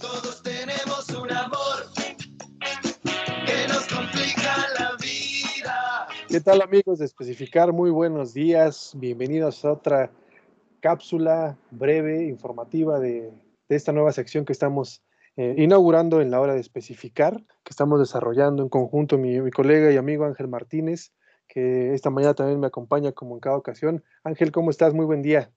Todos tenemos un amor que nos complica la vida. ¿Qué tal amigos de Especificar? Muy buenos días. Bienvenidos a otra cápsula breve, informativa de, de esta nueva sección que estamos eh, inaugurando en la hora de especificar, que estamos desarrollando en conjunto mi, mi colega y amigo Ángel Martínez, que esta mañana también me acompaña como en cada ocasión. Ángel, ¿cómo estás? Muy buen día.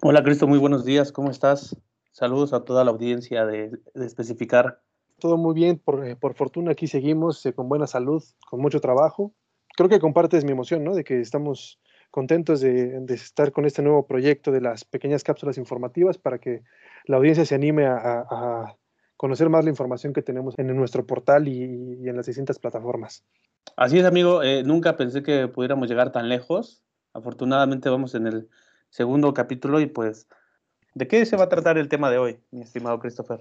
Hola Cristo, muy buenos días, ¿cómo estás? Saludos a toda la audiencia de, de Especificar. Todo muy bien, por, eh, por fortuna aquí seguimos eh, con buena salud, con mucho trabajo. Creo que compartes mi emoción, ¿no? De que estamos contentos de, de estar con este nuevo proyecto de las pequeñas cápsulas informativas para que la audiencia se anime a, a, a conocer más la información que tenemos en nuestro portal y, y en las distintas plataformas. Así es, amigo, eh, nunca pensé que pudiéramos llegar tan lejos. Afortunadamente vamos en el segundo capítulo y pues, ¿de qué se va a tratar el tema de hoy, mi estimado Christopher?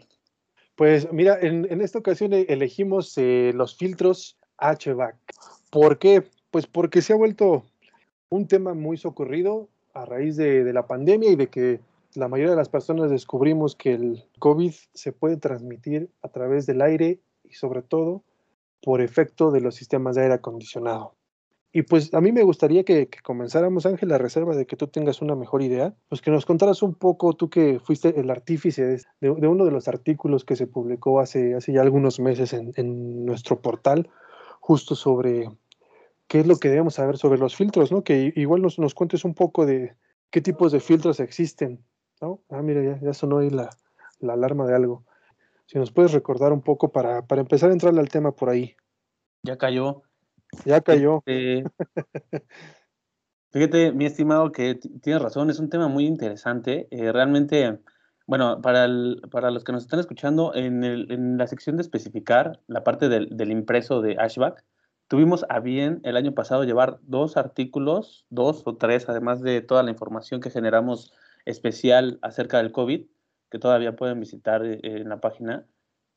Pues mira, en, esta ocasión e, elegimos eh, los filtros HVAC. ¿Por qué? Pues porque se ha vuelto un tema muy socorrido a raíz de la pandemia y de que la mayoría de las personas descubrimos que el COVID se puede transmitir a través del aire y sobre todo por efecto de los sistemas de aire acondicionado. Y pues a mí me gustaría que, comenzáramos, Ángel, a reserva de que tú tengas una mejor idea, pues que nos contaras un poco, tú que fuiste el artífice de uno de los artículos que se publicó hace, hace ya algunos meses en, en, nuestro portal, justo sobre qué es lo que debemos saber sobre los filtros, ¿no? Que igual nos, nos cuentes un poco de qué tipos de filtros existen, ¿no? Ah, mira, ya, ya sonó ahí la, la alarma de algo. Si nos puedes recordar un poco para, para empezar a entrarle al tema por ahí. Ya cayó. Ya cayó. Eh, fíjate, mi estimado, que tienes razón, es un tema muy interesante. Eh, realmente, bueno, para, para los que nos están escuchando, en, la sección de especificar, la parte del, del, impreso de Ashback, tuvimos a bien el año pasado llevar dos artículos, dos o tres, además de toda la información que generamos especial acerca del COVID, que todavía pueden visitar eh, en la página.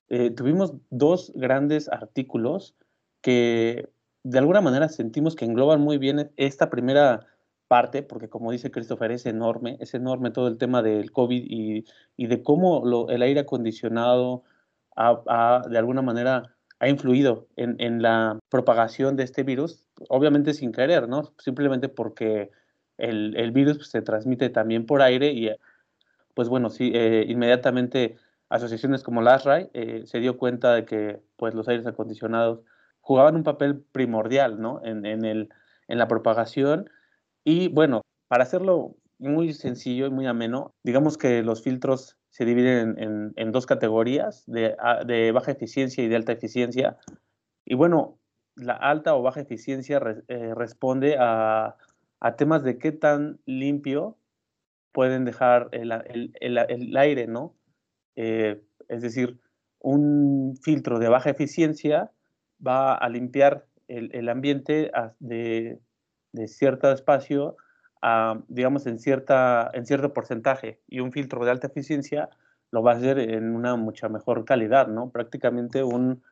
Eh, tuvimos dos grandes artículos que de alguna manera sentimos que engloban muy bien esta primera parte, porque como dice Christopher, es enorme, es enorme todo el tema del COVID y, y de cómo el aire acondicionado ha, de alguna manera ha influido en, en, la propagación de este virus, obviamente sin querer, ¿no? Simplemente porque el, el virus se transmite también por aire y, pues bueno, sí, eh, inmediatamente asociaciones como la eh, se dio cuenta de que pues los aires acondicionados jugaban un papel primordial ¿no? en, en, el, en la propagación. Y bueno, para hacerlo muy sencillo y muy ameno, digamos que los filtros se dividen en, en, dos categorías, de, de, baja eficiencia y de alta eficiencia. Y bueno, la alta o baja eficiencia eh, responde a, a, temas de qué tan limpio pueden dejar el, el, el, el aire, ¿no? Eh, es decir, un filtro de baja eficiencia va a limpiar el, el ambiente de, de, cierto espacio, a, digamos, en, cierta, en cierto porcentaje, y un filtro de alta eficiencia lo va a hacer en una mucha mejor calidad, ¿no? Prácticamente un,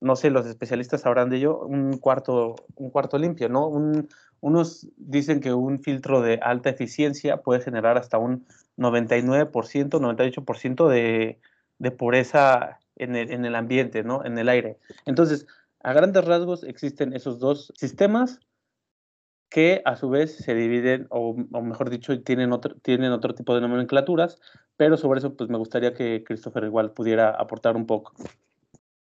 no sé, los especialistas sabrán de ello, un cuarto, un cuarto limpio, ¿no? Un, unos dicen que un filtro de alta eficiencia puede generar hasta un 99%, 98% de, de pureza en el, en el ambiente, ¿no? En el aire. Entonces, a grandes rasgos existen esos dos sistemas que a su vez se dividen, o, mejor dicho, tienen otro, tienen otro tipo de nomenclaturas, pero sobre eso pues me gustaría que Christopher igual pudiera aportar un poco.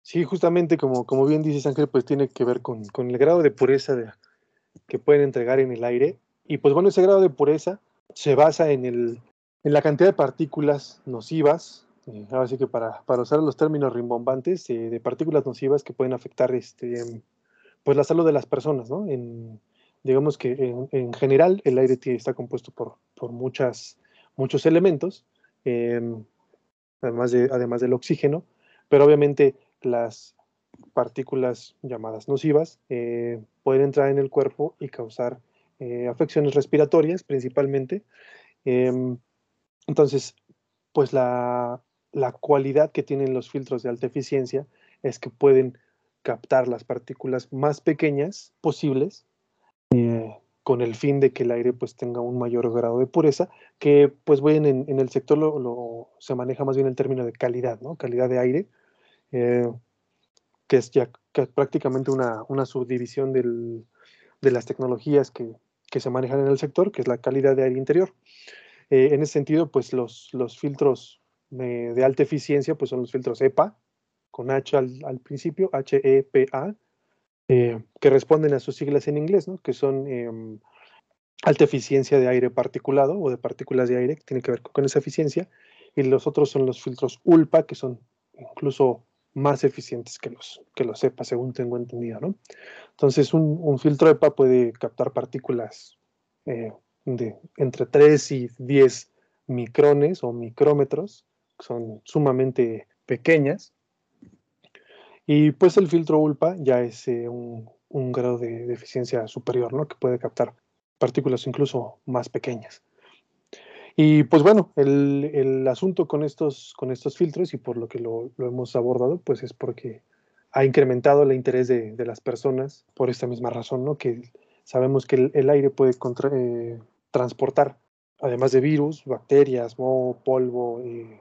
Sí, justamente como, como bien dices Ángel, pues tiene que ver con, con el grado de pureza que pueden entregar en el aire. Y pues bueno, ese grado de pureza se basa en, el, en la cantidad de partículas nocivas eh, ahora sí que para, para, usar los términos rimbombantes, eh, de partículas nocivas que pueden afectar este, pues la salud de las personas, ¿no? En, digamos que en, en, general el aire está compuesto por, por muchas, muchos elementos, eh, además, de, además del oxígeno, pero obviamente las partículas llamadas nocivas eh, pueden entrar en el cuerpo y causar eh, afecciones respiratorias principalmente. entonces, pues la, la cualidad que tienen los filtros de alta eficiencia es que pueden captar las partículas más pequeñas posibles, eh, con el fin de que el aire pues tenga un mayor grado de pureza, que pues en, el sector se maneja más bien el término de calidad, ¿no? Calidad de aire, eh, que es ya prácticamente una, una subdivisión del, de las tecnologías que, que, se manejan en el sector, que es la calidad de aire interior. Eh, en ese sentido, pues los, los filtros de alta eficiencia pues son los filtros EPA, con H al, principio, H-E-P-A, eh, que responden a sus siglas en inglés, que son eh, alta eficiencia de aire particulado o de partículas de aire, que tiene que ver con esa eficiencia, y los otros son los filtros ULPA, que son incluso más eficientes que los, que los EPA, según tengo entendido. ¿no? Entonces, un, filtro EPA puede captar partículas eh, de entre 3 y 10 micrones o micrómetros, son sumamente pequeñas, y pues el filtro ULPA ya es eh, un, un, grado de, eficiencia superior, ¿no? Que puede captar partículas incluso más pequeñas. Y pues bueno, el, el asunto con estos, con estos filtros y por lo que lo, lo, hemos abordado, pues es porque ha incrementado el interés de, de, las personas por esta misma razón, ¿no? Que sabemos que el, el aire puede contra, eh, transportar, además de virus, bacterias, moho, polvo, eh,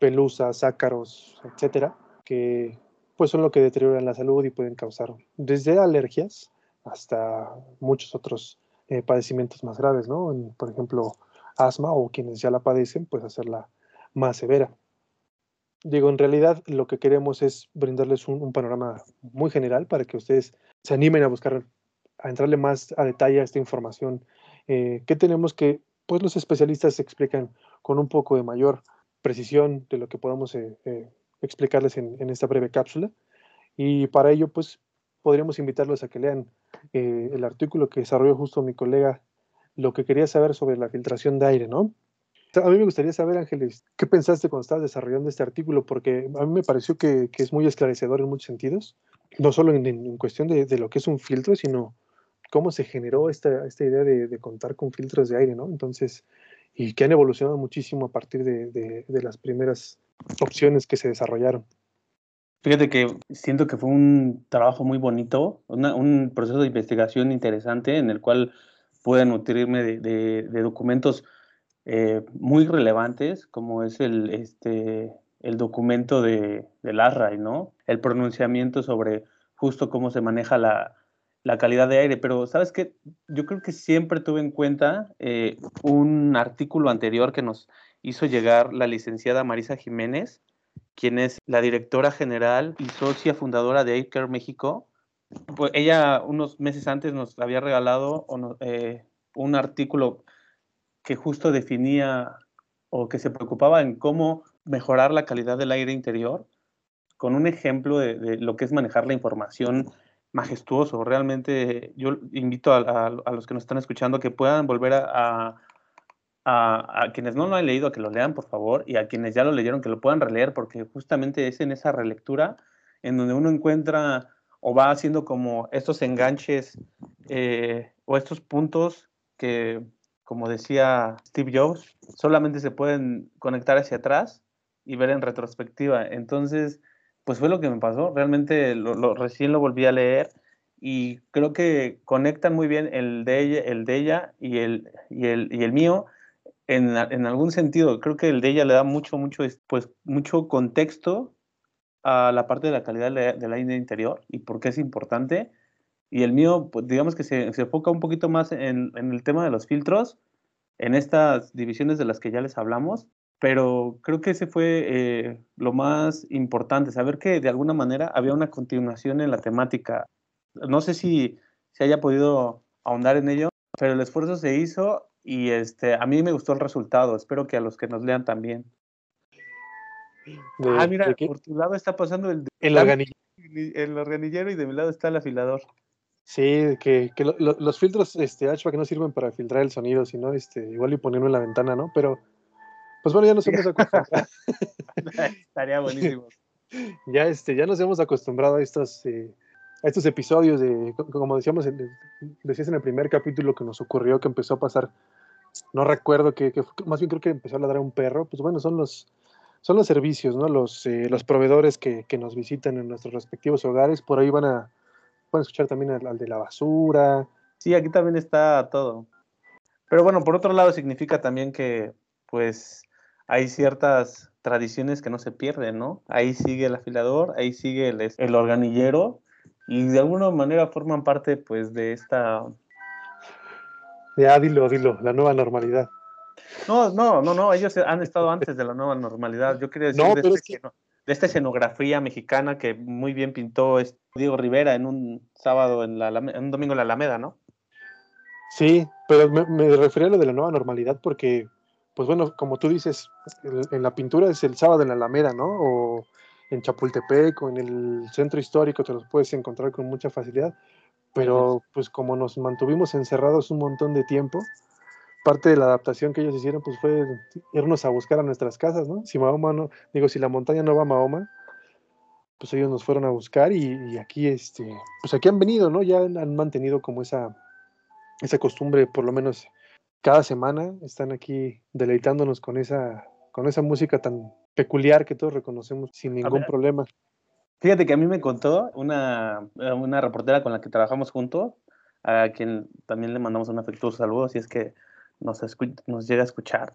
pelusas, ácaros, etcétera, que pues son lo que deterioran la salud y pueden causar desde alergias hasta muchos otros eh, padecimientos más graves, ¿no? Por ejemplo, asma o quienes ya la padecen, pues hacerla más severa. Digo, en realidad lo que queremos es brindarles un, un, panorama muy general para que ustedes se animen a buscar, a entrarle más a detalle a esta información eh, que tenemos que, pues los especialistas explican con un poco de mayor precisión de lo que podamos eh, eh, explicarles en, esta breve cápsula. Y para ello, pues, podríamos invitarlos a que lean eh, el artículo que desarrolló justo mi colega, lo que quería saber sobre la filtración de aire, ¿no? A mí me gustaría saber, Ángeles, ¿qué pensaste cuando estabas desarrollando este artículo? Porque a mí me pareció que, es muy esclarecedor en muchos sentidos, no solo en, cuestión de, lo que es un filtro, sino cómo se generó esta, esta idea de, de, contar con filtros de aire, ¿no? Entonces, y que han evolucionado muchísimo a partir de, de las primeras opciones que se desarrollaron. Fíjate que siento que fue un trabajo muy bonito, un proceso de investigación interesante en el cual pude nutrirme de, de, de documentos eh, muy relevantes, como es el, este, el documento de, del ARRAI, ¿no? El pronunciamiento sobre justo cómo se maneja la, la calidad de aire. Pero, ¿sabes qué? Yo creo que siempre tuve en cuenta eh, un artículo anterior que nos hizo llegar la licenciada Marisa Jiménez, quien es la directora general y socia fundadora de AirCare México. Pues ella unos meses antes nos había regalado eh, un artículo que justo definía o que se preocupaba en cómo mejorar la calidad del aire interior con un ejemplo de lo que es manejar la información majestuoso. Realmente yo invito a, los que nos están escuchando que puedan volver a, quienes no lo han leído que lo lean, por favor, y a quienes ya lo leyeron que lo puedan releer, porque justamente es en esa relectura en donde uno encuentra o va haciendo como estos enganches eh, o estos puntos que, como decía Steve Jobs, solamente se pueden conectar hacia atrás y ver en retrospectiva. Entonces, pues fue lo que me pasó. Realmente lo, recién lo volví a leer y creo que conectan muy bien el de ella, el de ella y, el, mío en, algún sentido, creo que el de ella le da mucho, mucho, pues, mucho contexto a la parte de la calidad del aire interior y por qué es importante. Y el mío, pues, digamos que se, se enfoca un poquito más en, el tema de los filtros, en estas divisiones de las que ya les hablamos, pero creo que ese fue eh, lo más importante, saber que de alguna manera había una continuación en la temática. No sé si se haya podido ahondar en ello, pero el esfuerzo se hizo y este, a mí me gustó el resultado. Espero que a los que nos lean también. De, ah, mira, por tu lado está pasando el, el, organillero. el organillero y de mi lado está el afilador. Sí, que, que lo, lo, los filtros este, hatchback no sirven para filtrar el sonido, sino este, igual y ponerlo en la ventana, ¿no? Pero, pues bueno, ya nos hemos acostumbrado. Estaría buenísimo. ya, este, ya nos hemos acostumbrado a estos, eh, a estos episodios de, como decíamos, decías en el primer capítulo que nos ocurrió, que empezó a pasar, no recuerdo que, que más bien creo que empezó a ladrar un perro, pues bueno, son los, son los servicios, ¿no? Los, eh, los proveedores que, que, nos visitan en nuestros respectivos hogares, por ahí van a, van a escuchar también al, al de la basura, Sí, aquí también está todo. Pero bueno, por otro lado significa también que pues hay ciertas tradiciones que no se pierden, ¿no? Ahí sigue el afilador, ahí sigue el, el organillero y de alguna manera forman parte pues de esta... Ya, dilo, dilo, la nueva normalidad. No, no, no, no, ellos han estado antes de la nueva normalidad. Yo quería decir No, de, este es que- esceno- de esta escenografía mexicana que muy bien pintó este Diego Rivera en un sábado, en, la, en un domingo en la Alameda, ¿no? Sí, pero me, me refería a lo de la nueva normalidad porque, pues bueno, como tú dices, en, en la pintura es el sábado en la Alameda, ¿no? O en Chapultepec o en el centro histórico te los puedes encontrar con mucha facilidad, pero pues como nos mantuvimos encerrados un montón de tiempo, parte de la adaptación que ellos hicieron pues fue irnos a buscar a nuestras casas, ¿no? Si Mahoma no, digo, si la montaña no va a Mahoma, pues ellos nos fueron a buscar y, y aquí, este, pues aquí han venido, ¿no? Ya han- han mantenido como esa esa costumbre, por lo menos cada semana, están aquí deleitándonos con esa, con esa música tan peculiar que todos reconocemos sin ningún problema. Fíjate que a mí me contó una, una reportera con la que trabajamos juntos, a quien también le mandamos un afectuoso saludo, si es que nos, nos llega a escuchar,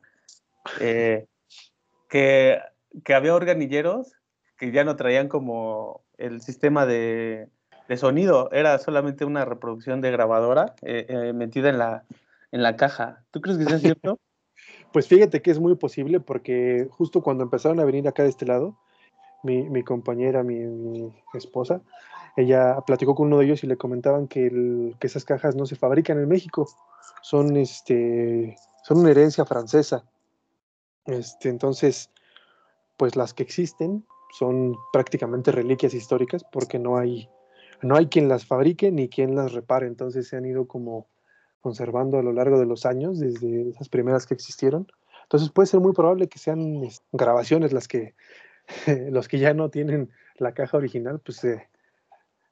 eh, que, que había organilleros que ya no traían como el sistema de, de sonido, era solamente una reproducción de grabadora eh, eh, metida en la, en la caja. ¿Tú crees que sea cierto? Pues fíjate que es muy posible porque justo cuando empezaron a venir acá de este lado, mi, mi compañera, mi, esposa, ella platicó con uno de ellos y le comentaban que, que esas cajas no se fabrican en México, son, este, son una herencia francesa. Este, entonces, pues las que existen son prácticamente reliquias históricas porque no hay, no hay quien las fabrique ni quien las repare, entonces se han ido como conservando a lo largo de los años, desde esas primeras que existieron. Entonces puede ser muy probable que sean es, grabaciones las que los que ya no tienen la caja original, pues se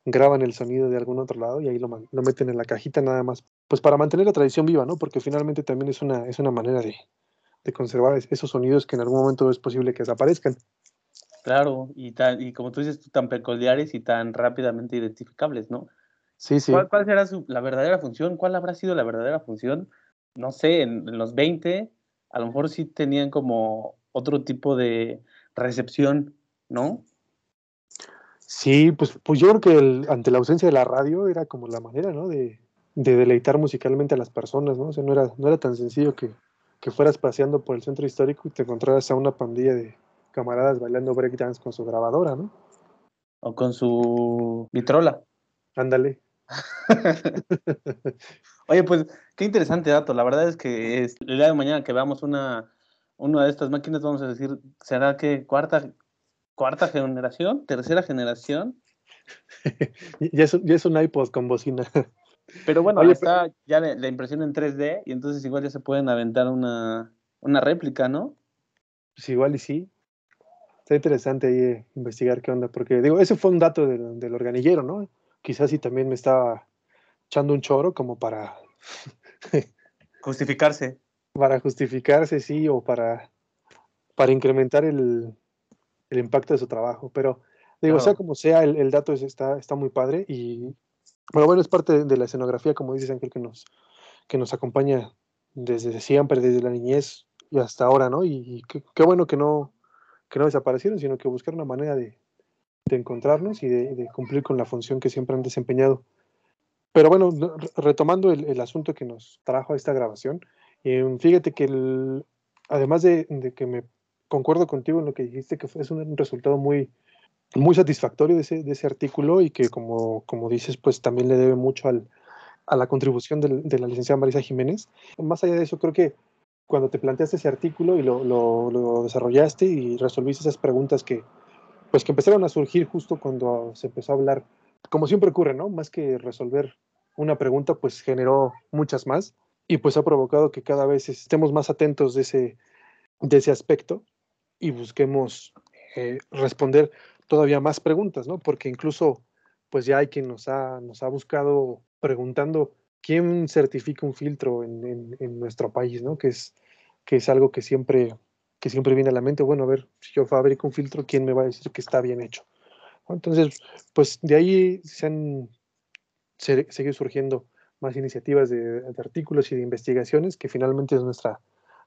graban el sonido de algún otro lado y ahí lo, lo meten en la cajita nada más, pues para mantener la tradición viva, ¿no? Porque finalmente también es una, es una manera de, de conservar es- esos sonidos que en algún momento es posible que desaparezcan. Claro, y, tan, y como tú dices, tan peculiares y tan rápidamente identificables, ¿no? Sí, sí. ¿Cuál, cuál será su, la verdadera función? ¿Cuál habrá sido la verdadera función? No sé, en, en los 20 a lo mejor sí tenían como otro tipo de recepción, ¿no? Sí, pues, pues yo creo que el- ante la ausencia de la radio era como la manera, ¿no? De, de deleitar musicalmente a las personas, ¿no? O sea, no era, no era tan sencillo que, que fueras paseando por el centro histórico y te encontraras a una pandilla de camaradas bailando breakdance con su grabadora, ¿no? O con su vitrola. Ándale. Oye, pues qué interesante dato. La verdad es que es, el día de mañana que veamos una, una de estas máquinas, vamos a decir, ¿será que cuarta, cuarta generación? ¿Tercera generación? Ya es, un- ya es un iPod con bocina. Pero bueno, Oye, está ya la, la impresión en 3D y entonces igual ya se pueden aventar una, una réplica, ¿no? Pues igual y sí. Está interesante ahí eh, investigar qué onda, porque digo, ese fue un dato del, del organillero, ¿no? Quizás sí también me estaba echando un choro como para, Justificarse. para justificarse, sí, o para, para incrementar el, el impacto de su trabajo. Pero digo, sea como sea, el, el dato es- está, está muy padre y bueno, bueno, es parte de, de la escenografía, como dices Ángel, que nos, que nos acompaña desde siempre, desde la niñez y hasta ahora, ¿no? Y, y qué, qué bueno que no, que no desaparecieron, sino que buscaron una manera de, de encontrarnos y de, cumplir con la función que siempre han desempeñado. Pero bueno, no, re- retomando el, asunto que nos trajo a esta grabación, eh, fíjate que además de, que me concuerdo contigo en lo que dijiste, que es un resultado muy, muy satisfactorio de ese, artículo y que como, como dices, pues también le debe mucho al, a la contribución de la licenciada Marisa Jiménez. Más allá de eso, creo que cuando te planteaste ese artículo y lo- lo desarrollaste y resolviste esas preguntas que, pues que empezaron a surgir justo cuando se empezó a hablar, como siempre ocurre, ¿no? Más que resolver una pregunta, pues generó muchas más y pues ha provocado que cada vez estemos más atentos de ese, de ese aspecto y busquemos eh, responder todavía más preguntas, ¿no? Porque incluso, pues ya hay quien nos ha, nos ha buscado preguntando quién certifica un filtro en, en- en nuestro país, ¿no? Que es, que es algo que siempre, que siempre viene a la mente. Bueno, a ver, si yo fabrico un filtro, ¿quién me va a decir que está bien hecho? Entonces, pues de ahí se han se- seguido surgiendo más iniciativas de, artículos y de investigaciones, que finalmente es nuestra,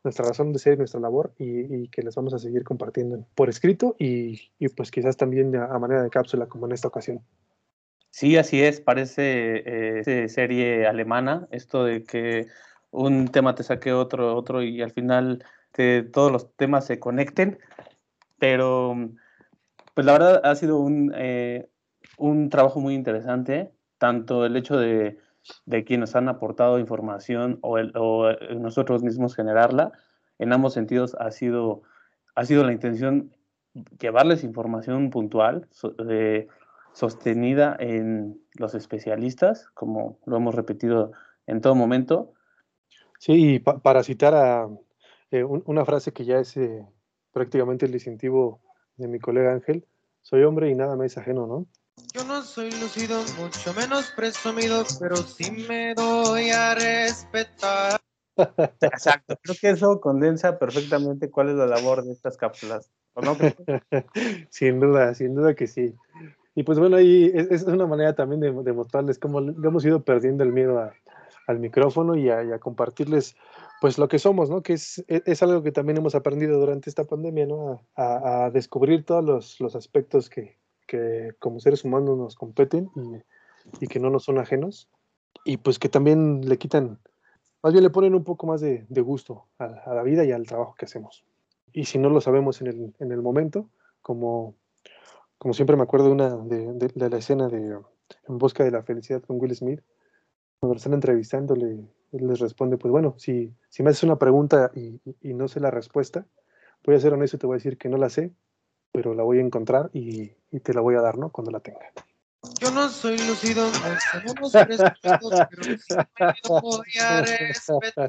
nuestra razón de ser nuestra labor y, que les vamos a seguir compartiendo por escrito y, y pues quizás también a, a, manera de cápsula como en esta ocasión. Sí, así es, parece eh, serie alemana, esto de que un tema te saque otro, otro y al final te, todos los temas se conecten, pero pues la verdad ha sido un, eh, un trabajo muy interesante, tanto el hecho de, de quienes han aportado información o, el, o, nosotros mismos generarla, en ambos sentidos ha sido, ha sido la intención llevarles información puntual, de, sostenida en los especialistas, como lo hemos repetido en todo momento. Sí, y pa para citar a eh, un, una frase que ya es eh, prácticamente el distintivo de mi colega Ángel, soy hombre y nada me es ajeno, ¿no? Yo no soy lucido, mucho menos presumido, pero sí me doy a respetar. Exacto, creo que eso condensa perfectamente cuál es la labor de estas cápsulas. ¿o no? sin duda, sin duda que sí. Y pues bueno, ahí es, es una manera también de, de, mostrarles cómo hemos ido perdiendo el miedo a, al micrófono y a, y a, compartirles pues lo que somos, ¿no? Que es, es, algo que también hemos aprendido durante esta pandemia, ¿no? A, descubrir todos los, aspectos que, que, como seres humanos nos competen y, que no nos son ajenos y pues que también le quitan, más bien le ponen un poco más de, gusto a, la vida y al trabajo que hacemos. Y si no lo sabemos en el, en el momento, como como siempre me acuerdo de, de, de, la escena de En busca de la felicidad con Will Smith, cuando lo están entrevistando, le, él les responde, pues bueno, si, si me haces una pregunta y, y, no sé la respuesta, voy a ser honesto y te voy a decir que no la sé, pero la voy a encontrar y, y te la voy a dar, ¿no? Cuando la tenga. Yo no soy lucido, no somos respetos, pero sí me voy a respetar.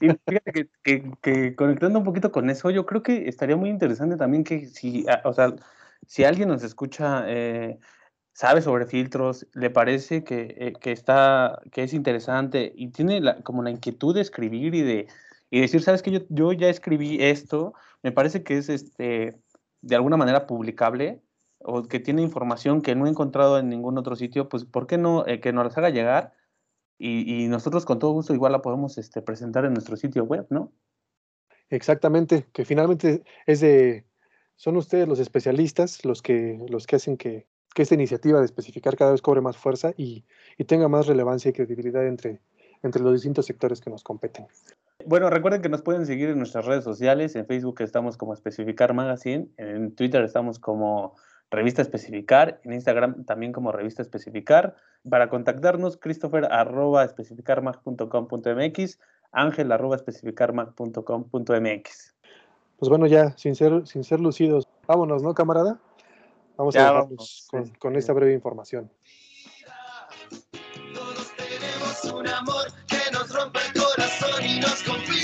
Y fíjate que, que, que, conectando un poquito con eso, yo creo que estaría muy interesante también que si, o sea, si alguien nos escucha, eh, sabe sobre filtros, le parece que, eh, que, está, que es interesante y tiene como la inquietud de escribir y de y decir, sabes que yo, yo ya escribí esto, me parece que es este, de alguna manera publicable o que tiene información que no he encontrado en ningún otro sitio, pues ¿por qué no eh, que nos las haga llegar? Y, y, nosotros con todo gusto igual la podemos este, presentar en nuestro sitio web, ¿no? Exactamente, que finalmente es de, son ustedes los especialistas los que, los que hacen que, que esta iniciativa de especificar cada vez cobre más fuerza y, y tenga más relevancia y credibilidad entre, entre los distintos sectores que nos competen. Bueno, recuerden que nos pueden seguir en nuestras redes sociales. En Facebook estamos como Especificar Magazine. En Twitter estamos como Revista Especificar. En Instagram también como Revista Especificar. Para contactarnos, Christopher arroba especificarmag.com.mx, Ángel arroba especificarmag.com.mx. Pues bueno, ya, sin ser, sin ser lucidos, vámonos, ¿no, camarada? Vamos ya a dejarlos con, con, esta breve información. Todos tenemos un amor que nos rompe el corazón y nos confía.